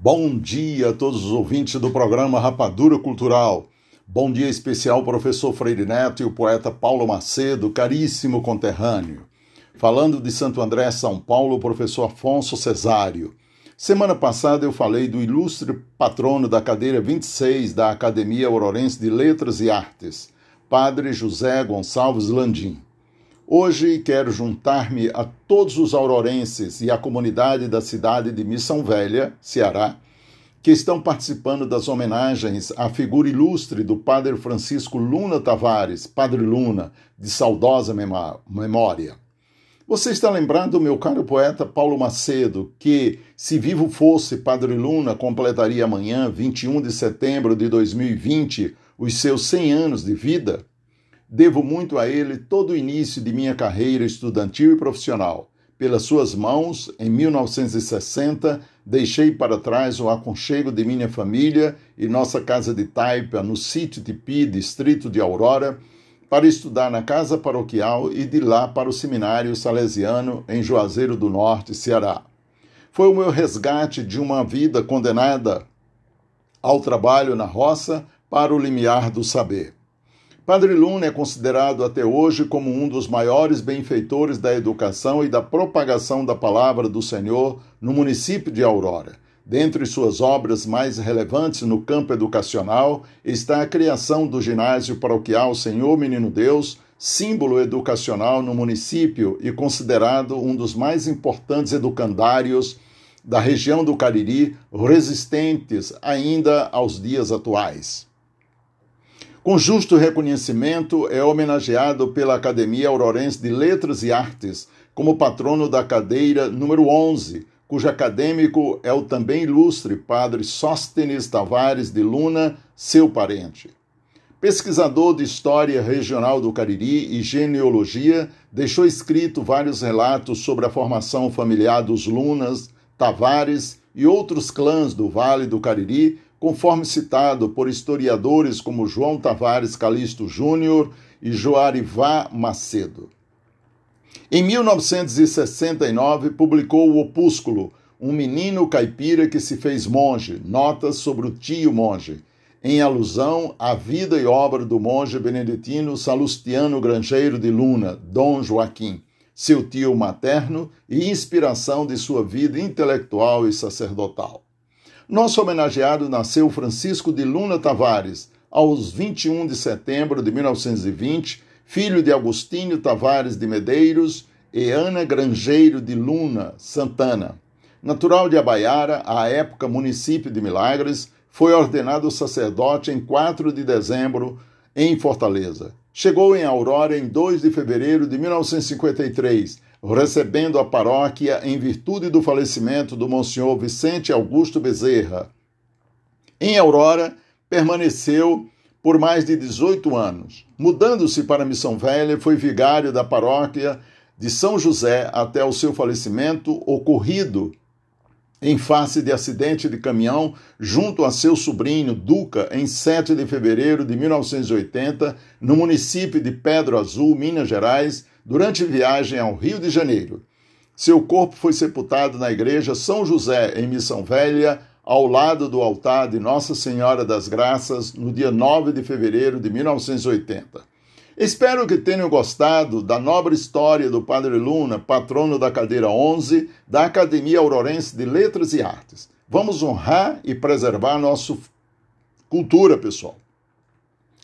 Bom dia a todos os ouvintes do programa Rapadura Cultural. Bom dia especial professor Freire Neto e o poeta Paulo Macedo, caríssimo conterrâneo. Falando de Santo André, São Paulo, o professor Afonso Cesário. Semana passada eu falei do ilustre patrono da cadeira 26 da Academia Aurorense de Letras e Artes, Padre José Gonçalves Landim. Hoje quero juntar-me a todos os aurorenses e à comunidade da cidade de Missão Velha, Ceará, que estão participando das homenagens à figura ilustre do Padre Francisco Luna Tavares, Padre Luna, de saudosa memória. Você está lembrado, meu caro poeta Paulo Macedo, que, se vivo fosse, Padre Luna completaria amanhã, 21 de setembro de 2020, os seus 100 anos de vida? Devo muito a ele todo o início de minha carreira estudantil e profissional. Pelas suas mãos, em 1960, deixei para trás o aconchego de minha família e nossa casa de taipa no sítio Tipi, distrito de Aurora, para estudar na casa paroquial e de lá para o seminário salesiano em Juazeiro do Norte, Ceará. Foi o meu resgate de uma vida condenada ao trabalho na roça para o limiar do saber. Padre Luna é considerado até hoje como um dos maiores benfeitores da educação e da propagação da palavra do Senhor no município de Aurora. Dentre suas obras mais relevantes no campo educacional está a criação do ginásio paroquial Senhor Menino Deus, símbolo educacional no município e considerado um dos mais importantes educandários da região do Cariri, resistentes ainda aos dias atuais. Com justo reconhecimento, é homenageado pela Academia Aurorense de Letras e Artes como patrono da cadeira número 11, cujo acadêmico é o também ilustre padre Sóstenes Tavares de Luna, seu parente. Pesquisador de História Regional do Cariri e Genealogia, deixou escrito vários relatos sobre a formação familiar dos Lunas, Tavares e outros clãs do Vale do Cariri, conforme citado por historiadores como João Tavares Calixto Júnior e Joarivá Macedo. Em 1969, publicou o opúsculo Um Menino Caipira que se fez monge, notas sobre o tio monge, em alusão à vida e obra do monge beneditino Salustiano Grangeiro de Luna, Dom Joaquim, seu tio materno e inspiração de sua vida intelectual e sacerdotal. Nosso homenageado nasceu Francisco de Luna Tavares, aos 21 de setembro de 1920, filho de Agostinho Tavares de Medeiros e Ana Grangeiro de Luna Santana. Natural de Abaiara, à época município de Milagres, foi ordenado sacerdote em 4 de dezembro em Fortaleza. Chegou em Aurora em 2 de fevereiro de 1953 recebendo a paróquia em virtude do falecimento do Monsenhor Vicente Augusto Bezerra. Em Aurora, permaneceu por mais de 18 anos. Mudando-se para Missão Velha, foi vigário da paróquia de São José até o seu falecimento, ocorrido em face de acidente de caminhão junto a seu sobrinho Duca em 7 de fevereiro de 1980, no município de Pedro Azul, Minas Gerais, durante viagem ao Rio de Janeiro. Seu corpo foi sepultado na igreja São José, em Missão Velha, ao lado do altar de Nossa Senhora das Graças, no dia 9 de fevereiro de 1980. Espero que tenham gostado da nobre história do Padre Luna, patrono da cadeira 11 da Academia Aurorense de Letras e Artes. Vamos honrar e preservar nossa cultura, pessoal.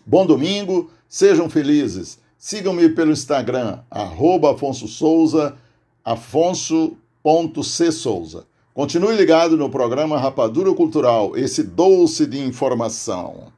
Bom domingo, sejam felizes. Sigam-me pelo Instagram, arroba Afonso Souza, afonso.csouza. Continue ligado no programa Rapadura Cultural, esse doce de informação.